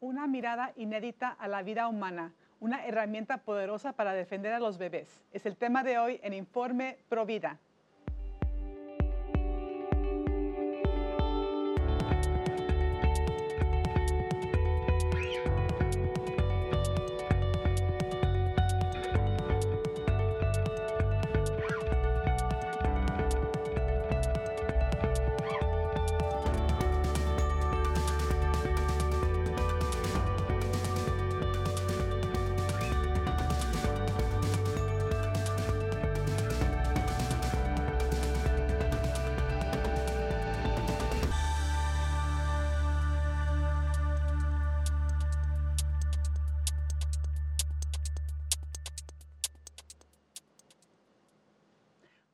una mirada inédita a la vida humana, una herramienta poderosa para defender a los bebés. Es el tema de hoy en Informe Provida.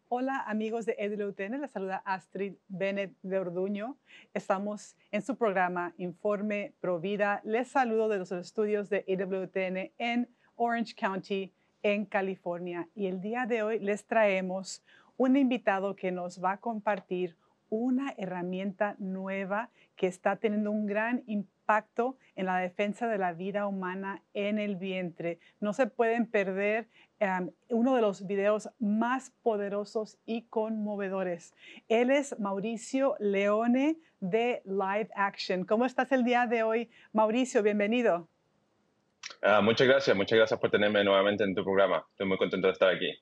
Hola amigos de EWTN, les saluda Astrid Bennett de Orduño. Estamos en su programa Informe Provida. Les saludo de los estudios de EWTN en Orange County, en California. Y el día de hoy les traemos un invitado que nos va a compartir una herramienta nueva que está teniendo un gran impacto en la defensa de la vida humana en el vientre. No se pueden perder um, uno de los videos más poderosos y conmovedores. Él es Mauricio Leone de Live Action. ¿Cómo estás el día de hoy, Mauricio? Bienvenido. Ah, muchas gracias, muchas gracias por tenerme nuevamente en tu programa. Estoy muy contento de estar aquí.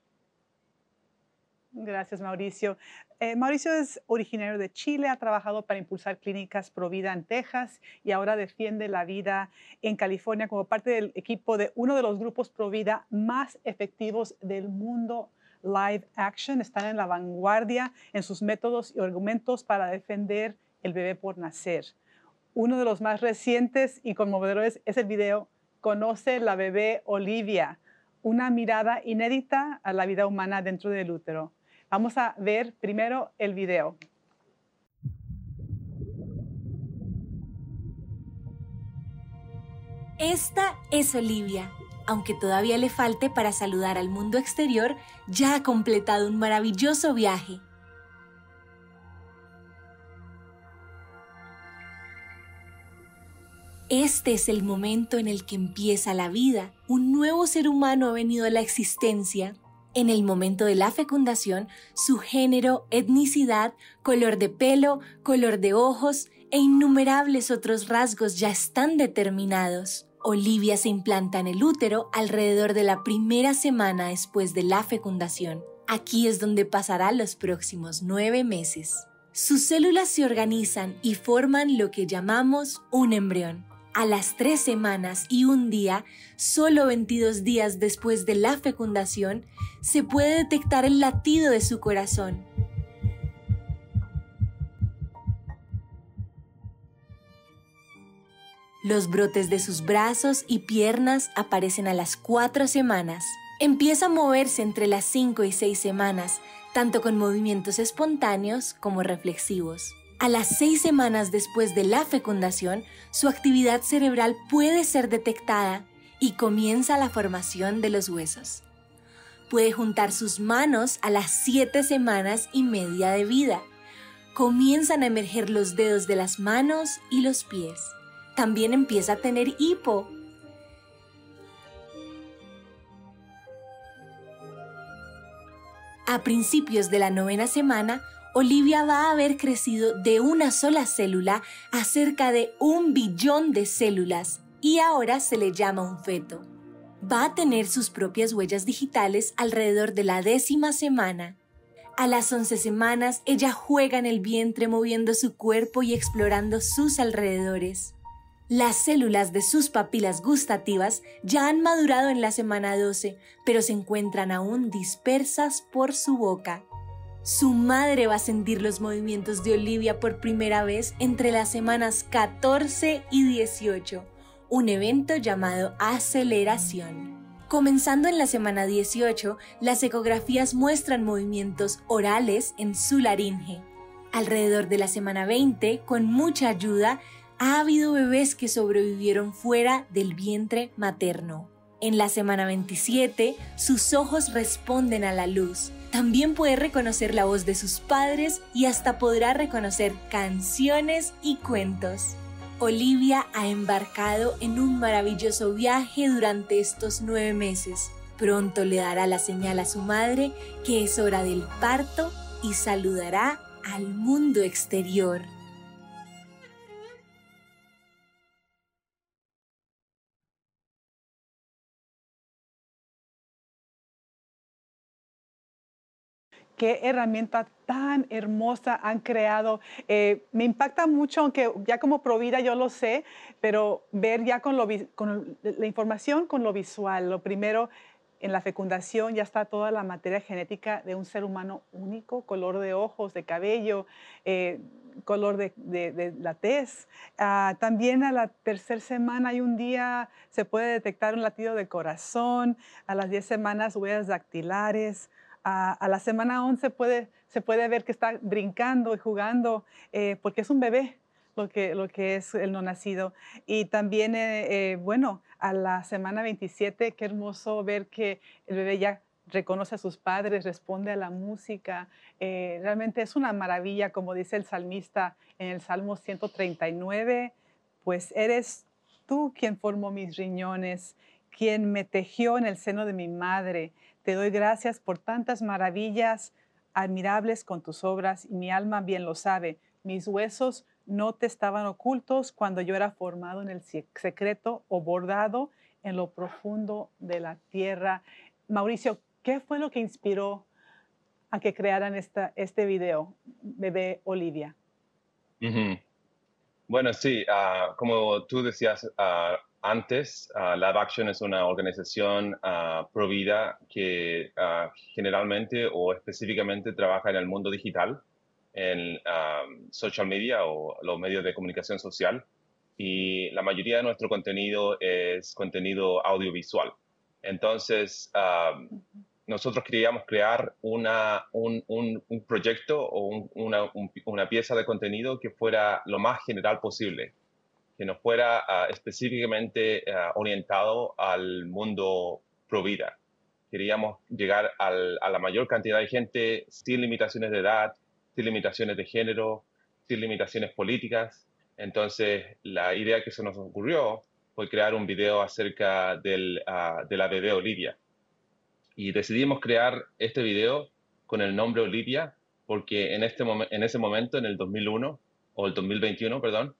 Gracias, Mauricio. Eh, Mauricio es originario de Chile, ha trabajado para impulsar clínicas Provida en Texas y ahora defiende la vida en California como parte del equipo de uno de los grupos Provida más efectivos del mundo. Live Action están en la vanguardia en sus métodos y argumentos para defender el bebé por nacer. Uno de los más recientes y conmovedores es el video Conoce la bebé Olivia, una mirada inédita a la vida humana dentro del útero. Vamos a ver primero el video. Esta es Olivia. Aunque todavía le falte para saludar al mundo exterior, ya ha completado un maravilloso viaje. Este es el momento en el que empieza la vida. Un nuevo ser humano ha venido a la existencia en el momento de la fecundación su género, etnicidad, color de pelo, color de ojos e innumerables otros rasgos ya están determinados. Olivia se implanta en el útero alrededor de la primera semana después de la fecundación. Aquí es donde pasará los próximos nueve meses. Sus células se organizan y forman lo que llamamos un embrión a las tres semanas y un día, solo 22 días después de la fecundación, se puede detectar el latido de su corazón. Los brotes de sus brazos y piernas aparecen a las cuatro semanas. Empieza a moverse entre las cinco y seis semanas, tanto con movimientos espontáneos como reflexivos. A las seis semanas después de la fecundación, su actividad cerebral puede ser detectada y comienza la formación de los huesos. Puede juntar sus manos a las siete semanas y media de vida. Comienzan a emerger los dedos de las manos y los pies. También empieza a tener hipo. A principios de la novena semana, Olivia va a haber crecido de una sola célula a cerca de un billón de células y ahora se le llama un feto. Va a tener sus propias huellas digitales alrededor de la décima semana. A las once semanas ella juega en el vientre moviendo su cuerpo y explorando sus alrededores. Las células de sus papilas gustativas ya han madurado en la semana 12, pero se encuentran aún dispersas por su boca. Su madre va a sentir los movimientos de Olivia por primera vez entre las semanas 14 y 18, un evento llamado aceleración. Comenzando en la semana 18, las ecografías muestran movimientos orales en su laringe. Alrededor de la semana 20, con mucha ayuda, ha habido bebés que sobrevivieron fuera del vientre materno. En la semana 27, sus ojos responden a la luz. También puede reconocer la voz de sus padres y hasta podrá reconocer canciones y cuentos. Olivia ha embarcado en un maravilloso viaje durante estos nueve meses. Pronto le dará la señal a su madre que es hora del parto y saludará al mundo exterior. Qué herramienta tan hermosa han creado. Eh, me impacta mucho, aunque ya como provida yo lo sé, pero ver ya con, la información con lo visual. Lo primero, en la fecundación ya está toda la materia genética de un ser humano único, color de ojos, de cabello, eh, color de, la tez. Ah, también a la tercera semana hay un día, se puede detectar un latido de corazón, a las 10 semanas huellas dactilares, a, la semana 11 puede, se puede ver que está brincando y jugando eh, porque es un bebé lo que, lo que es el no nacido. Y también, eh, eh, bueno, a la semana 27, qué hermoso ver que el bebé ya reconoce a sus padres, responde a la música. realmente es una maravilla, como dice el salmista en el Salmo 139, pues eres tú quien formó mis riñones, quien me tejió en el seno de mi madre. Te doy gracias por tantas maravillas admirables con tus obras y mi alma bien lo sabe. Mis huesos no te estaban ocultos cuando yo era formado en el secreto o bordado en lo profundo de la tierra. Mauricio, ¿qué fue lo que inspiró a que crearan esta, este video, bebé Olivia? Bueno, sí, ah, como tú decías, uh, antes, uh, Lab Action es una organización uh, pro vida que uh, generalmente o específicamente trabaja en el mundo digital, en social media o los medios de comunicación social. Y la mayoría de nuestro contenido es contenido audiovisual. Entonces, nosotros queríamos crear un, proyecto o una pieza de contenido que fuera lo más general posible que no fuera ah, específicamente ah, orientado al mundo pro vida. Queríamos llegar a la mayor cantidad de gente sin limitaciones de edad, sin limitaciones de género, sin limitaciones políticas. Entonces, la idea que se nos ocurrió fue crear un video acerca ah, de la bebé Olivia. Y decidimos crear este video con el nombre Olivia porque en, este en ese momento, en el 2001, o el 2021, perdón,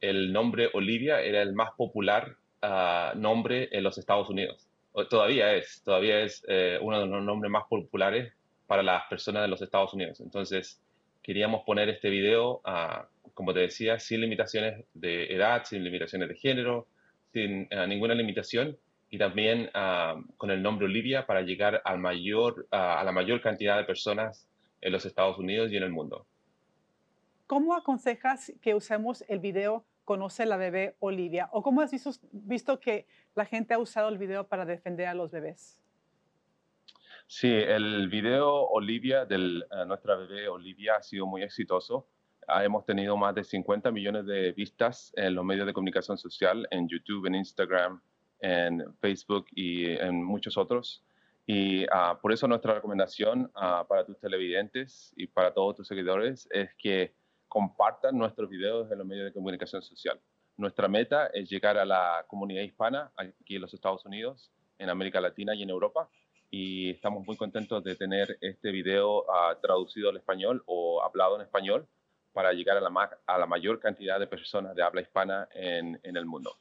el nombre Olivia era el más popular ah, nombre en los Estados Unidos. todavía es, todavía es eh, uno de los nombres más populares para las personas de los Estados Unidos. Entonces, queríamos poner este video, uh, como te decía, sin limitaciones de edad, sin limitaciones de género, sin eh, ninguna limitación, y también con el nombre Olivia para llegar a la mayor cantidad de personas en los Estados Unidos y en el mundo. ¿Cómo aconsejas que usemos el video Conoce la bebé Olivia? ¿O cómo has visto, que la gente ha usado el video para defender a los bebés? Sí, el video Olivia de eh, nuestra bebé Olivia ha sido muy exitoso. Ah, hemos tenido más de 50 millones de vistas en los medios de comunicación social, en YouTube, en Instagram, en Facebook y en muchos otros. Y ah, por eso nuestra recomendación ah, para tus televidentes y para todos tus seguidores es que compartan nuestros videos en los medios de comunicación social. Nuestra meta es llegar a la comunidad hispana aquí en los Estados Unidos, en América Latina y en Europa. Y estamos muy contentos de tener este video uh, traducido al español o hablado en español para llegar a la, a la mayor cantidad de personas de habla hispana en, en el mundo.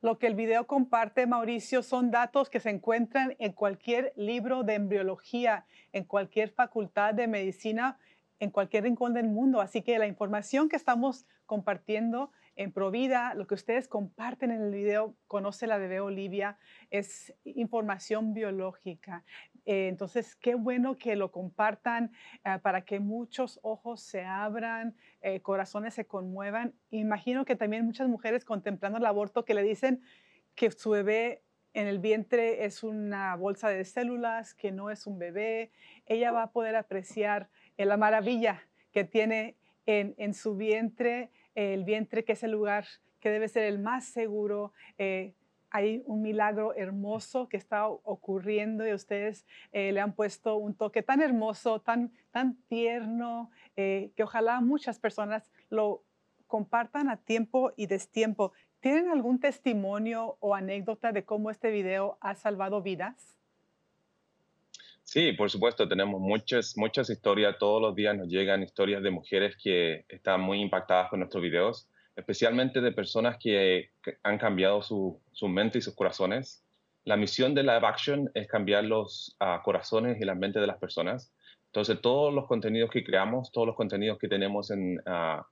Lo que el video comparte, Mauricio, son datos que se encuentran en cualquier libro de embriología, en cualquier facultad de medicina, en cualquier rincón del mundo. Así que la información que estamos compartiendo en Provida, lo que ustedes comparten en el video, conoce la bebé Olivia, es información biológica. Eh, entonces, qué bueno que lo compartan eh, para que muchos ojos se abran, eh, corazones se conmuevan. Imagino que también muchas mujeres contemplando el aborto que le dicen que su bebé en el vientre es una bolsa de células, que no es un bebé. Ella va a poder apreciar la maravilla que tiene en, en su vientre, el vientre que es el lugar que debe ser el más seguro, hay un milagro hermoso que está ocurriendo y ustedes eh, le han puesto un toque tan hermoso, tan, tan tierno, eh, que ojalá muchas personas lo compartan a tiempo y destiempo. ¿Tienen algún testimonio o anécdota de cómo este video ha salvado vidas? Sí, por supuesto, tenemos muchas, muchas historias. Todos los días nos llegan historias de mujeres que están muy impactadas con nuestros videos especialmente de personas que, han cambiado su, mente y sus corazones. La misión de Live Action es cambiar los ah, corazones y la mente de las personas. Entonces, todos los contenidos que creamos, todos los contenidos que tenemos en, uh,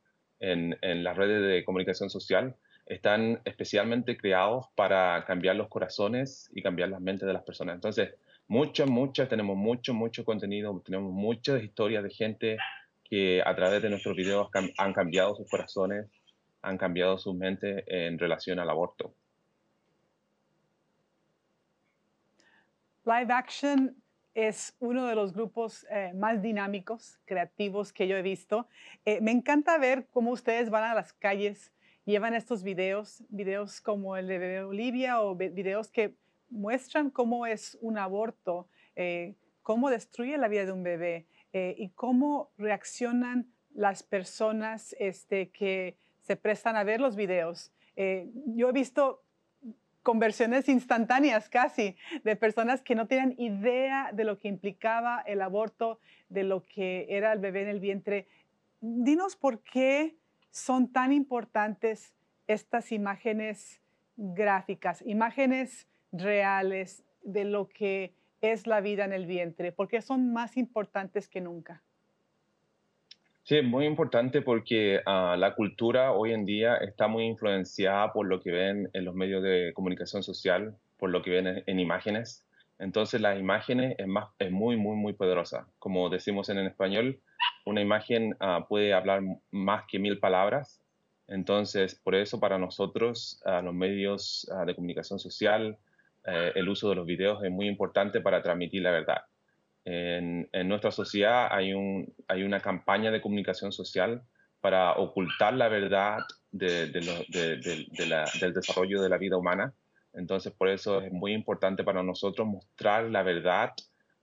en, en las redes de comunicación social, están especialmente creados para cambiar los corazones y cambiar las mentes de las personas. Entonces, muchas, muchas, tenemos mucho, mucho contenido, tenemos muchas historias de gente que a través de nuestros videos han cambiado sus corazones, han cambiado su mente en relación al aborto. Live Action es uno de los grupos eh, más dinámicos, creativos que yo he visto. Eh, me encanta ver cómo ustedes van a las calles, llevan estos videos, videos como el de Olivia o videos que muestran cómo es un aborto, eh, cómo destruye la vida de un bebé y cómo reaccionan las personas este, que se prestan a ver los videos. Eh, yo he visto conversiones instantáneas casi de personas que no tienen idea de lo que implicaba el aborto, de lo que era el bebé en el vientre. Dinos por qué son tan importantes estas imágenes gráficas, imágenes reales de lo que es la vida en el vientre, porque son más importantes que nunca. Sí, muy importante porque ah, la cultura hoy en día está muy influenciada por lo que ven en los medios de comunicación social, por lo que ven en, imágenes. Entonces las imágenes es, más, es muy, muy, muy poderosa. Como decimos en, español, una imagen ah, puede hablar más que mil palabras. Entonces, por eso para nosotros, uh, los medios de comunicación social, eh, el uso de los videos es muy importante para transmitir la verdad en, nuestra sociedad hay, un, hay una campaña de comunicación social para ocultar la verdad de, del desarrollo de la vida humana. Entonces, por eso es muy importante para nosotros mostrar la verdad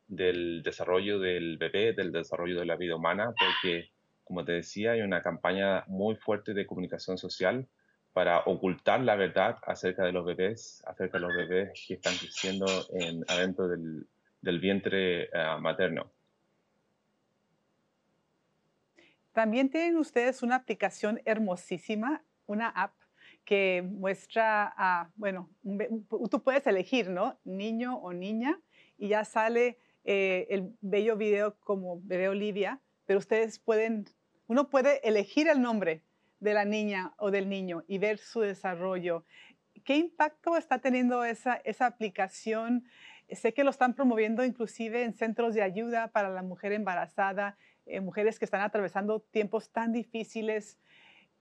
del desarrollo del bebé, del desarrollo de la vida humana, porque, como te decía, hay una campaña muy fuerte de comunicación social para ocultar la verdad acerca de los bebés, acerca de los bebés que están creciendo en, adentro del, del vientre eh, materno. También tienen ustedes una aplicación hermosísima, una app que muestra, a, bueno, tú puedes elegir, ¿no? Niño o niña, y ya sale eh, el bello video como bebé Olivia, pero ustedes pueden, uno puede elegir el nombre de la niña o del niño y ver su desarrollo. ¿Qué impacto está teniendo esa, esa aplicación Sé que lo están promoviendo inclusive en centros de ayuda para la mujer embarazada, eh, mujeres que están atravesando tiempos tan difíciles.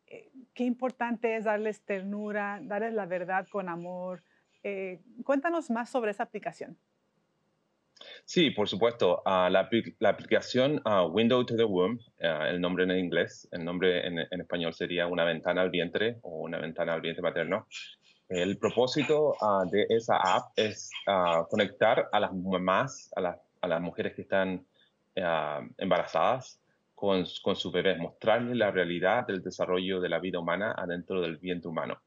Eh, qué importante es darles ternura, darles la verdad con amor. Eh, cuéntanos más sobre esa aplicación. Sí, por supuesto. Ah, la, aplicación uh, Window to the Womb, ah, el nombre en inglés, el nombre en, español sería una ventana al vientre o una ventana al vientre materno. El propósito ah, de esa app es ah, conectar a las mamás, a, las mujeres que están ah, embarazadas con, con sus bebés, mostrarles la realidad del desarrollo de la vida humana adentro del vientre humano.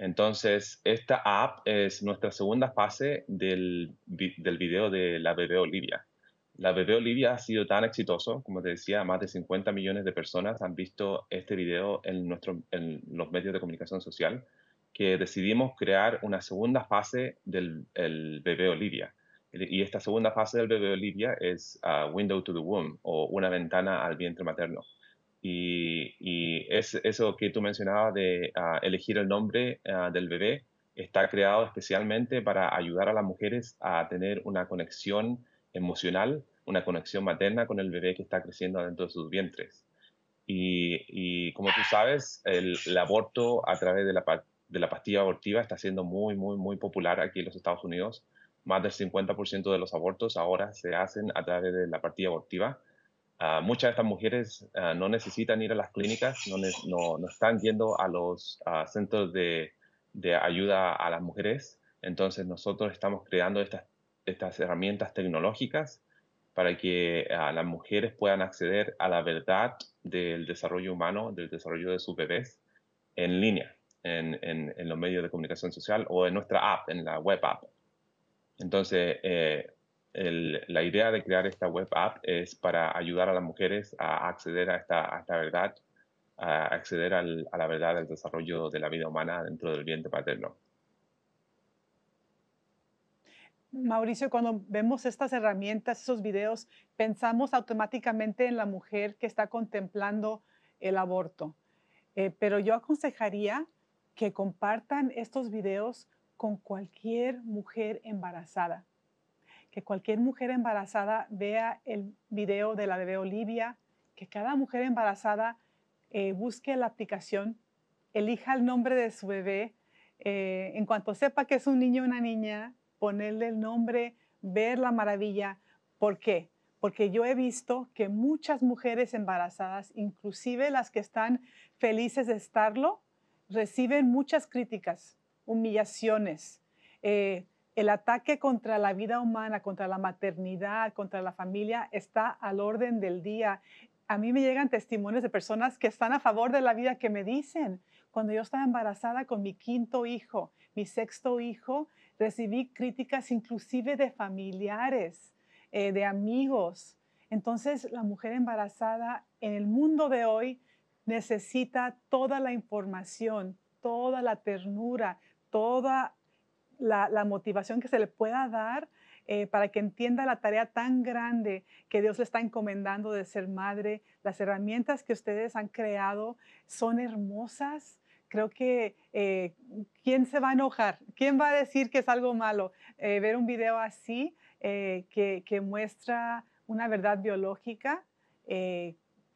Entonces, esta app es nuestra segunda fase del, del video de la bebé Olivia. La bebé Olivia ha sido tan exitoso, como te decía, más de 50 millones de personas han visto este video en, nuestro, en los medios de comunicación social que decidimos crear una segunda fase del bebé Olivia. Y esta segunda fase del bebé Olivia es uh, Window to the Womb o una ventana al vientre materno. Y, es, eso que tú mencionabas de uh, elegir el nombre uh, del bebé está creado especialmente para ayudar a las mujeres a tener una conexión emocional, una conexión materna con el bebé que está creciendo dentro de sus vientres. Y, y como tú sabes, el, el, aborto a través de la de la pastilla abortiva está siendo muy, muy, muy popular aquí en los Estados Unidos. Más del 50% de los abortos ahora se hacen a través de la pastilla abortiva. Uh, muchas de estas mujeres uh, no necesitan ir a las clínicas, no, no, no, están yendo a los uh, centros de, ayuda a las mujeres. Entonces nosotros estamos creando estas, estas herramientas tecnológicas para que las mujeres puedan acceder a la verdad del desarrollo humano, del desarrollo de sus bebés en línea, en, en, los medios de comunicación social o en nuestra app, en la web app. Entonces, eh, la idea de crear esta web app es para ayudar a las mujeres a acceder a esta, verdad, a acceder al, a la verdad del desarrollo de la vida humana dentro del vientre paterno. Mauricio, cuando vemos estas herramientas, esos videos, pensamos automáticamente en la mujer que está contemplando el aborto. Eh, pero yo aconsejaría que compartan estos videos con cualquier mujer embarazada. Que cualquier mujer embarazada vea el video de la bebé Olivia, que cada mujer embarazada eh, busque la aplicación, elija el nombre de su bebé, eh, en cuanto sepa que es un niño o una niña, ponerle el nombre, ver la maravilla. ¿Por qué? Porque yo he visto que muchas mujeres embarazadas, inclusive las que están felices de estarlo, reciben muchas críticas, humillaciones. Eh, el ataque contra la vida humana, contra la maternidad, contra la familia está al orden del día. A mí me llegan testimonios de personas que están a favor de la vida que me dicen, cuando yo estaba embarazada con mi quinto hijo, mi sexto hijo, recibí críticas inclusive de familiares, eh, de amigos. Entonces, la mujer embarazada en el mundo de hoy necesita toda la información, toda la ternura, toda la, motivación que se le pueda dar eh, para que entienda la tarea tan grande que Dios le está encomendando de ser madre. Las herramientas que ustedes han creado son hermosas, creo que eh, ¿quién se va a enojar? ¿Quién va a decir que es algo malo? Eh, ver un video así que, que, muestra una verdad biológica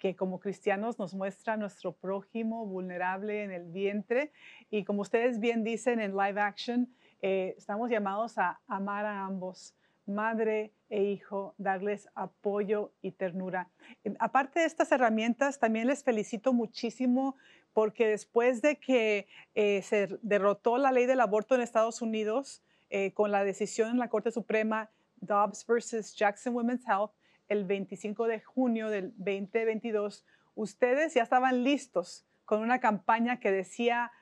que como cristianos nos muestra nuestro prójimo vulnerable en el vientre. Y como ustedes bien dicen en live action, estamos llamados a amar a ambos, madre e hijo, darles apoyo y ternura. Aparte de estas herramientas, también les felicito muchísimo porque después de que eh, se derrotó la ley del aborto en Estados Unidos eh, con la decisión en la Corte Suprema Dobbs versus Jackson Women's Health el 25 de junio del 2022, ustedes ya estaban listos con una campaña que decía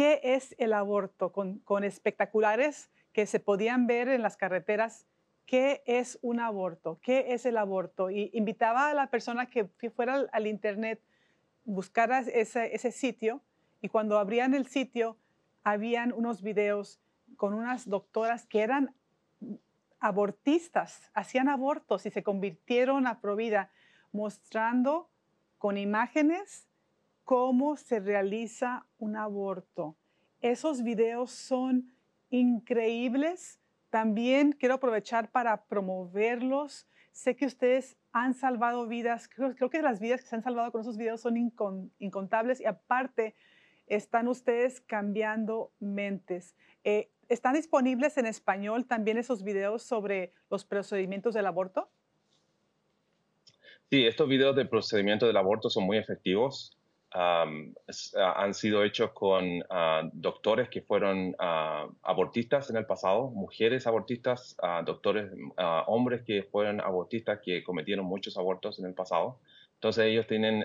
qué es el aborto, con, espectaculares que se podían ver en las carreteras qué es un aborto, qué es el aborto. Y invitaba a la persona que fuera al internet buscaras ese, ese sitio y cuando abrían el sitio habían unos videos con unas doctoras que eran abortistas, hacían abortos y se convirtieron a Provida, mostrando con imágenes cómo se realiza un aborto. Esos videos son increíbles. También quiero aprovechar para promoverlos. Sé que ustedes han salvado vidas. Creo, que las vidas que se han salvado con esos videos son incontables y aparte están ustedes cambiando mentes. Eh, ¿Están disponibles en español también esos videos sobre los procedimientos del aborto? Sí, estos videos de procedimiento del aborto son muy efectivos. Ah, han sido hechos con ah, doctores que fueron ah, abortistas en el pasado, mujeres abortistas, doctores, hombres que fueron abortistas que cometieron muchos abortos en el pasado. Entonces ellos tienen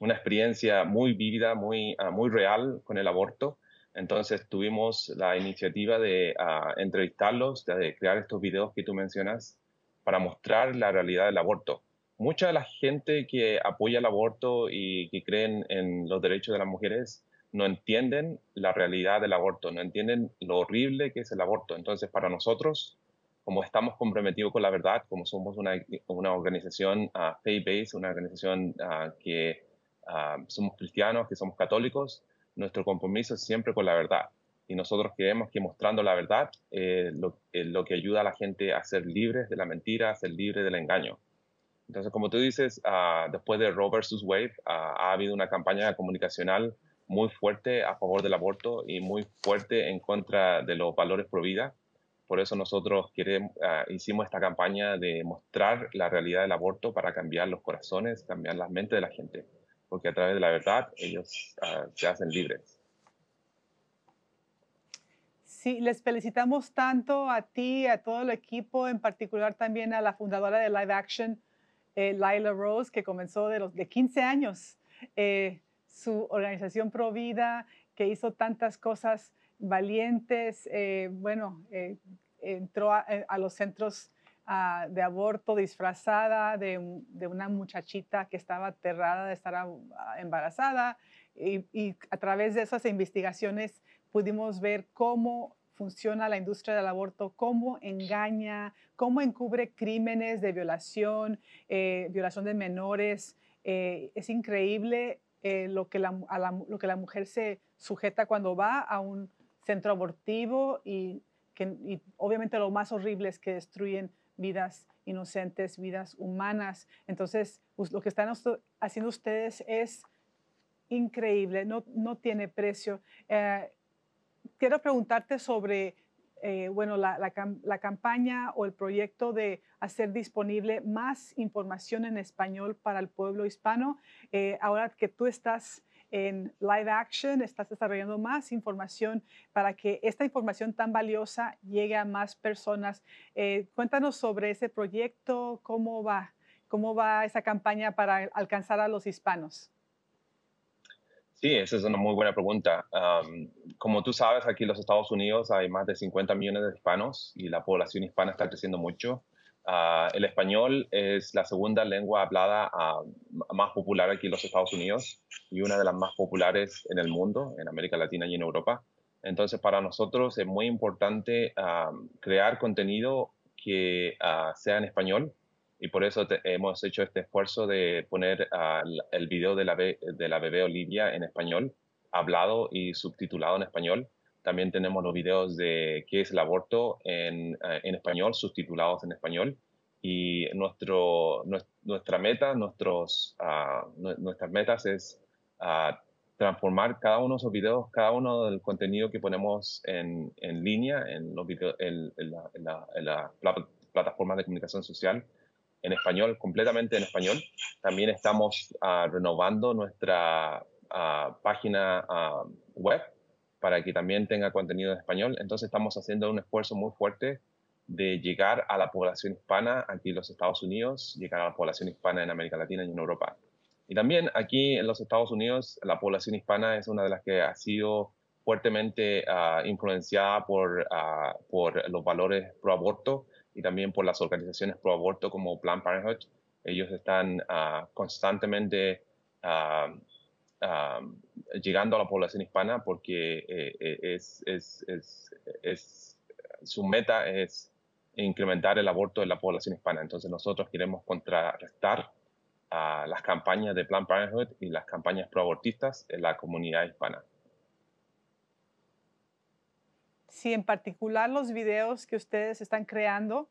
una experiencia muy vívida, muy, muy real con el aborto. Entonces tuvimos la iniciativa de entrevistarlos, de crear estos videos que tú mencionas para mostrar la realidad del aborto mucha de la gente que apoya el aborto y que creen en los derechos de las mujeres no entienden la realidad del aborto, no entienden lo horrible que es el aborto. Entonces, para nosotros, como estamos comprometidos con la verdad, como somos una, organización uh, faith-based, una organización ah, que ah, somos cristianos, que somos católicos, nuestro compromiso es siempre con la verdad. Y nosotros creemos que mostrando la verdad es lo, lo que ayuda a la gente a ser libres de la mentira, a ser libres del engaño. Entonces, como tú dices, uh, después de Roe versus Wade, uh, ha habido una campaña comunicacional muy fuerte a favor del aborto y muy fuerte en contra de los valores pro vida. Por eso nosotros uh, hicimos esta campaña de mostrar la realidad del aborto para cambiar los corazones, cambiar las mentes de la gente, porque a través de la verdad ellos se hacen libres. Sí, les felicitamos tanto a ti, a todo el equipo, en particular también a la fundadora de Live Action, eh, Lila Rose, que comenzó de los de 15 años eh, su organización Provida, que hizo tantas cosas valientes. Eh, bueno, entró a, los centros ah, de aborto disfrazada de, una muchachita que estaba aterrada de estar embarazada. y a través de esas investigaciones pudimos ver cómo funciona la industria del aborto, cómo engaña, cómo encubre crímenes de violación, eh, violación de menores. Eh, es increíble eh, lo, que la, lo que la mujer se sujeta cuando va a un centro abortivo y, que, y obviamente lo más horrible es que destruyen vidas inocentes, vidas humanas. Entonces, lo que están haciendo ustedes es increíble, no, no tiene precio quiero preguntarte sobre, eh, bueno, la, la, campaña o el proyecto de hacer disponible más información en español para el pueblo hispano. Eh, ahora que tú estás en live action, estás desarrollando más información para que esta información tan valiosa llegue a más personas. Eh, cuéntanos sobre ese proyecto, cómo va, cómo va esa campaña para alcanzar a los hispanos. Sí, esa es una muy buena pregunta. como tú sabes, aquí en los Estados Unidos hay más de 50 millones de hispanos y la población hispana está creciendo mucho. Ah, el español es la segunda lengua hablada ah, más popular aquí en los Estados Unidos y una de las más populares en el mundo, en América Latina y en Europa. Entonces, para nosotros es muy importante crear contenido que ah, sea en español y por eso hemos hecho este esfuerzo de poner el video de la, de la bebé Olivia en español, hablado y subtitulado en español. También tenemos los videos de qué es el aborto en, eh, en español, subtitulados en español. Y nuestro, nuestra meta, nuestros, uh, nuestras metas es uh, transformar cada uno de esos videos, cada uno del contenido que ponemos en, en línea, en, los videos, en, la, en, la, plataforma de comunicación social, en español, completamente en español. También estamos ah, renovando nuestra ah, página ah, web para que también tenga contenido en español. Entonces estamos haciendo un esfuerzo muy fuerte de llegar a la población hispana aquí en los Estados Unidos, llegar a la población hispana en América Latina y en Europa. Y también aquí en los Estados Unidos, la población hispana es una de las que ha sido fuertemente influenciada por, por los valores pro aborto y también por las organizaciones pro aborto como Planned Parenthood. Ellos están ah, constantemente ah, llegando a la población hispana porque eh, eh, es, es, es, su meta es incrementar el aborto en la población hispana. Entonces nosotros queremos contrarrestar las campañas de Planned Parenthood y las campañas pro-abortistas en la comunidad hispana. Sí, en particular los videos que ustedes están creando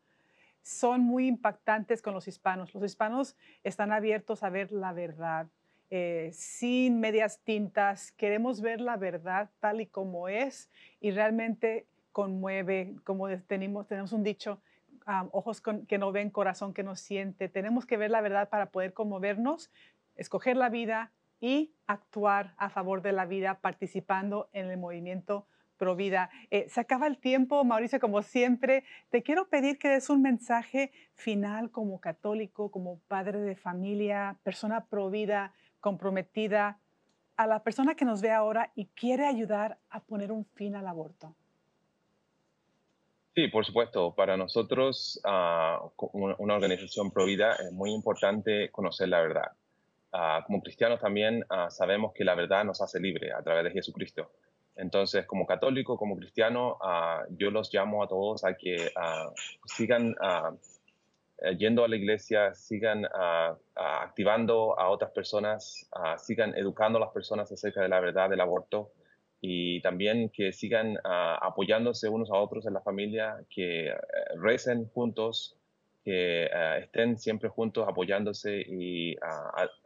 son muy impactantes con los hispanos. Los hispanos están abiertos a ver la verdad, eh, sin medias tintas. Queremos ver la verdad tal y como es y realmente conmueve, como tenemos un dicho, ojos que no ven, corazón que no siente. Tenemos que ver la verdad para poder conmovernos, escoger la vida y actuar a favor de la vida participando en el movimiento Provida. Eh, se acaba el tiempo, Mauricio, como siempre. Te quiero pedir que des un mensaje final como católico, como padre de familia, persona provida, comprometida, a la persona que nos ve ahora y quiere ayudar a poner un fin al aborto. Sí, por supuesto. Para nosotros, ah, una organización provida, es muy importante conocer la verdad. Ah, como cristianos también ah, sabemos que la verdad nos hace libre a través de Jesucristo. Entonces, como católico, como cristiano, ah, yo los llamo a todos a que ah, sigan ah, eh, yendo a la iglesia, sigan activando a otras personas, sigan educando a las personas acerca de la verdad del aborto y también que sigan apoyándose unos a otros en la familia, que eh, recen juntos, que estén siempre juntos apoyándose y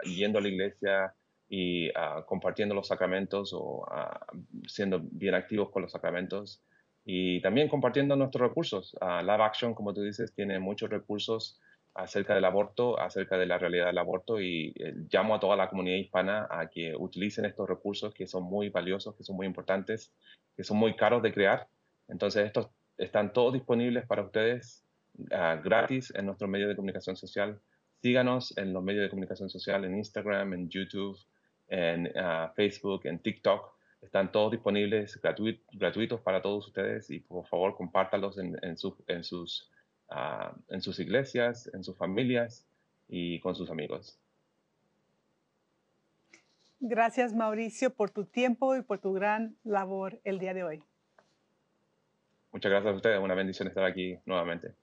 yendo a la iglesia, y ah, compartiendo los sacramentos o ah, siendo bien activos con los sacramentos y también compartiendo nuestros recursos. Uh, Love Action, como tú dices, tiene muchos recursos acerca del aborto, acerca de la realidad del aborto y eh, llamo a toda la comunidad hispana a que utilicen estos recursos que son muy valiosos, que son muy importantes, que son muy caros de crear Entonces, estos están todos disponibles para ustedes ah, gratis en nuestro medio de comunicación social. Síganos en los medios de comunicación social, en Instagram, en YouTube, en ah, Facebook, en TikTok. Están todos disponibles gratuitos para todos ustedes y por favor compártalos en, en, en sus, ah, en sus iglesias, en sus familias y con sus amigos. Gracias Mauricio por tu tiempo y por tu gran labor el día de hoy. Muchas gracias a ustedes, una bendición estar aquí nuevamente.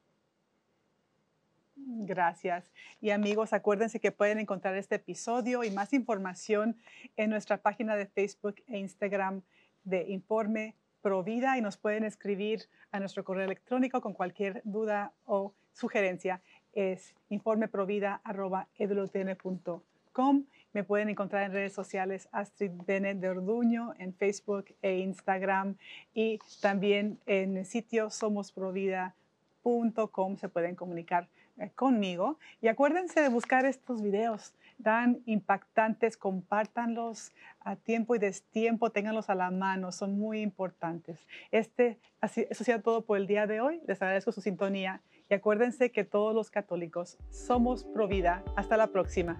Gracias. Y amigos, acuérdense que pueden encontrar este episodio y más información en nuestra página de Facebook e Instagram de Informe Provida y nos pueden escribir a nuestro correo electrónico con cualquier duda o sugerencia. Es informeprovida.com. Me pueden encontrar en redes sociales Astrid Bennett de Orduño en Facebook e Instagram y también en el sitio somosprovida.com se pueden comunicar conmigo. Y acuérdense de buscar estos videos tan impactantes, compártanlos a tiempo y destiempo, ténganlos a la mano, son muy importantes. Este, así, eso ha todo por el día de hoy. Les agradezco su sintonía y acuérdense que todos los católicos somos pro vida. Hasta la próxima.